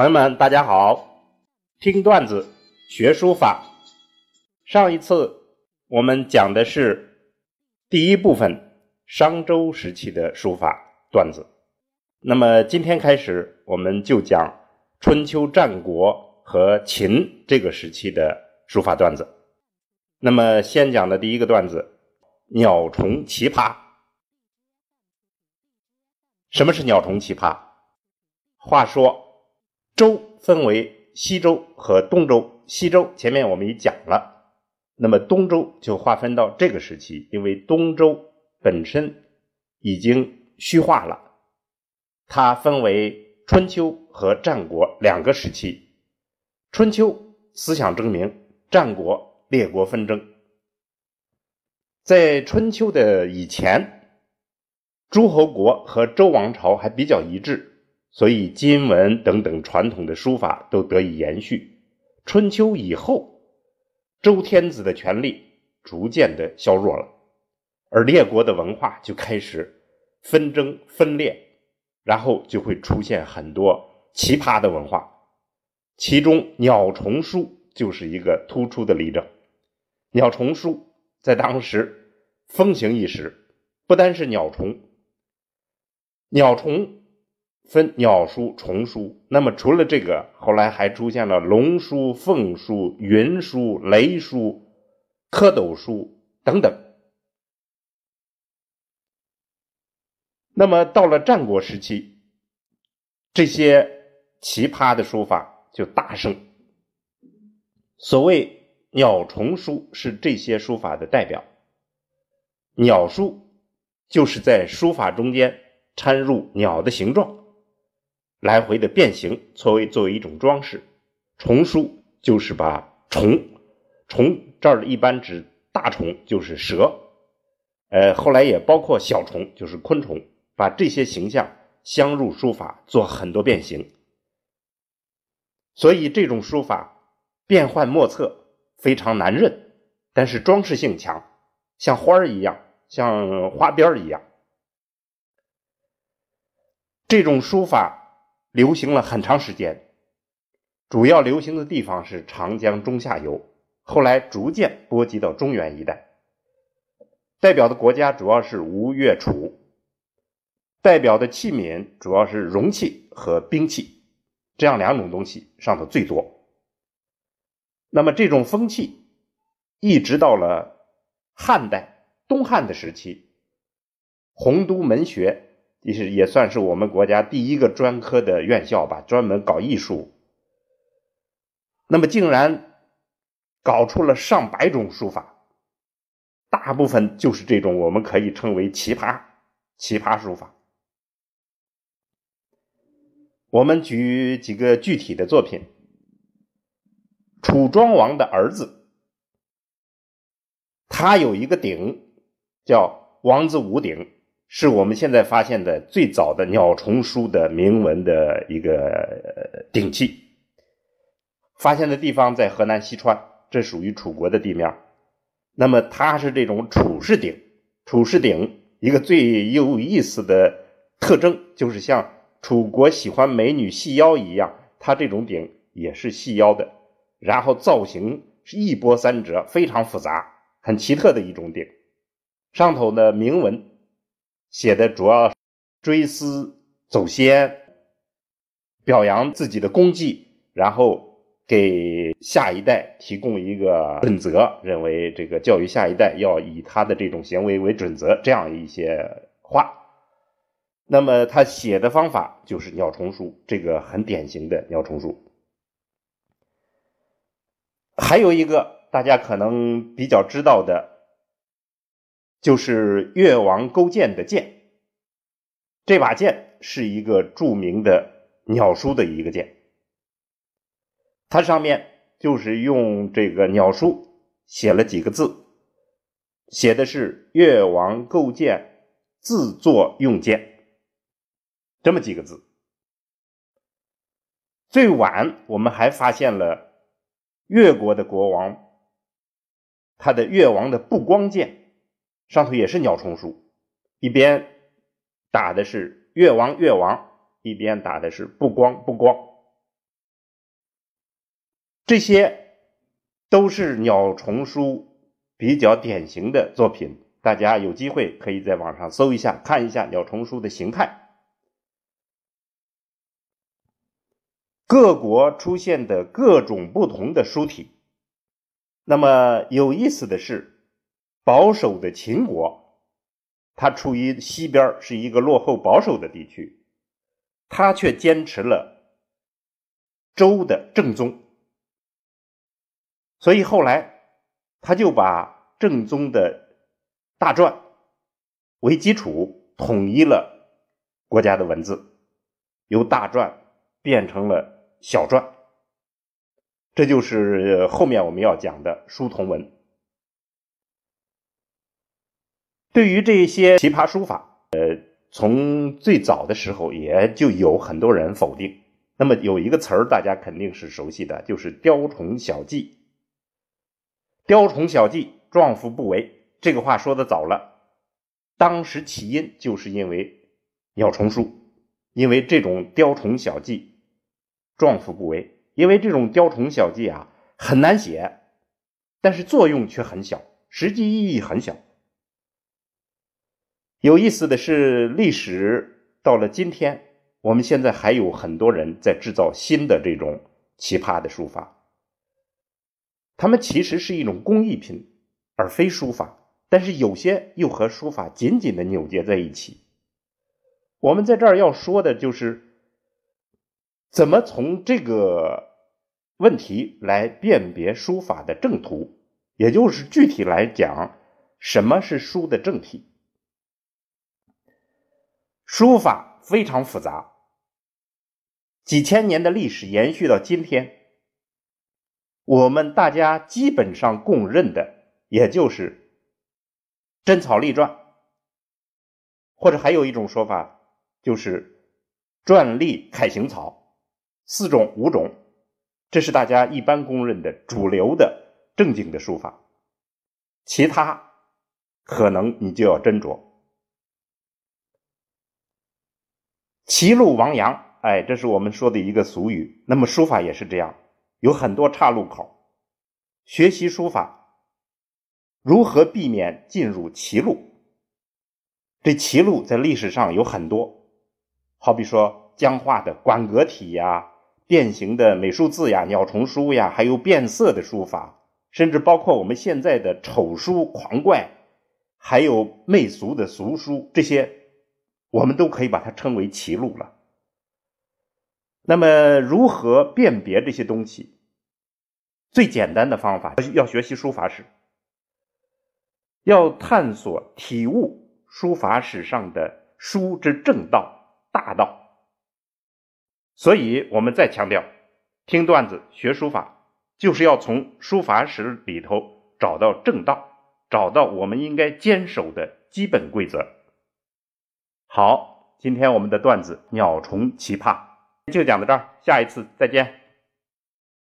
朋友们，大家好！听段子学书法。上一次我们讲的是第一部分商周时期的书法段子，那么今天开始我们就讲春秋战国和秦这个时期的书法段子。那么先讲的第一个段子：鸟虫奇葩。什么是鸟虫奇葩？话说。周分为西周和东周。西周前面我们已讲了，那么东周就划分到这个时期，因为东周本身已经虚化了，它分为春秋和战国两个时期。春秋思想争鸣，战国列国纷争。在春秋的以前，诸侯国和周王朝还比较一致。所以，金文等等传统的书法都得以延续。春秋以后，周天子的权力逐渐的削弱了，而列国的文化就开始纷争分裂，然后就会出现很多奇葩的文化。其中，鸟虫书就是一个突出的例证。鸟虫书在当时风行一时，不单是鸟虫，鸟虫。分鸟书、虫书，那么除了这个，后来还出现了龙书、凤书、云书、雷书、蝌蚪书等等。那么到了战国时期，这些奇葩的书法就大盛。所谓鸟虫书是这些书法的代表。鸟书就是在书法中间掺入鸟的形状。来回的变形，作为作为一种装饰。虫书就是把虫，虫这儿一般指大虫，就是蛇，呃，后来也包括小虫，就是昆虫，把这些形象镶入书法，做很多变形。所以这种书法变幻莫测，非常难认，但是装饰性强，像花儿一样，像花边儿一样。这种书法。流行了很长时间，主要流行的地方是长江中下游，后来逐渐波及到中原一带。代表的国家主要是吴越楚，代表的器皿主要是容器和兵器，这样两种东西上的最多。那么这种风气一直到了汉代东汉的时期，洪都门学。其实也算是我们国家第一个专科的院校吧，专门搞艺术。那么竟然搞出了上百种书法，大部分就是这种我们可以称为奇葩奇葩书法。我们举几个具体的作品：楚庄王的儿子，他有一个鼎，叫王子五鼎。是我们现在发现的最早的鸟虫书的铭文的一个鼎器，发现的地方在河南西川，这属于楚国的地面。那么它是这种楚式鼎，楚式鼎一个最有意思的特征就是像楚国喜欢美女细腰一样，它这种鼎也是细腰的，然后造型是一波三折，非常复杂，很奇特的一种鼎，上头的铭文。写的主要追思祖先，表扬自己的功绩，然后给下一代提供一个准则，认为这个教育下一代要以他的这种行为为准则，这样一些话。那么他写的方法就是鸟虫书，这个很典型的鸟虫书。还有一个大家可能比较知道的。就是越王勾践的剑，这把剑是一个著名的鸟书的一个剑，它上面就是用这个鸟书写了几个字，写的是“越王勾践自作用剑”这么几个字。最晚我们还发现了越国的国王，他的越王的不光剑。上头也是鸟虫书，一边打的是越王越王，一边打的是不光不光。这些都是鸟虫书比较典型的作品。大家有机会可以在网上搜一下，看一下鸟虫书的形态。各国出现的各种不同的书体。那么有意思的是，保守的秦国，它处于西边，是一个落后保守的地区，它却坚持了周的正宗，所以后来他就把正宗的。大篆为基础，统一了国家的文字，由大篆变成了小篆，这就是后面我们要讲的书同文。对于这些奇葩书法，呃，从最早的时候也就有很多人否定。那么有一个词儿大家肯定是熟悉的，就是“雕虫小技”。雕虫小技，壮夫不为。这个话说的早了，当时起因就是因为鸟虫书，因为这种雕虫小技，壮夫不为，因为这种雕虫小技啊很难写，但是作用却很小，实际意义很小。有意思的是，历史到了今天，我们现在还有很多人在制造新的这种奇葩的书法，他们其实是一种工艺品，而非书法。但是有些又和书法紧紧的扭结在一起。我们在这儿要说的就是，怎么从这个问题来辨别书法的正途，也就是具体来讲，什么是书的正体？书法非常复杂，几千年的历史延续到今天，我们大家基本上共认的，也就是。真草隶篆，或者还有一种说法，就是篆隶楷行草，四种五种，这是大家一般公认的主流的正经的书法。其他可能你就要斟酌。歧路亡羊，哎，这是我们说的一个俗语。那么书法也是这样，有很多岔路口，学习书法。如何避免进入歧路？这歧路在历史上有很多，好比说僵化的馆阁体呀、变形的美术字呀、鸟虫书呀，还有变色的书法，甚至包括我们现在的丑书、狂怪，还有媚俗的俗书，这些我们都可以把它称为歧路了。那么，如何辨别这些东西？最简单的方法，要学习书法史。要探索、体悟书法史上的书之正道、大道，所以我们再强调，听段子学书法，就是要从书法史里头找到正道，找到我们应该坚守的基本规则。好，今天我们的段子鸟虫奇葩就讲到这儿，下一次再见。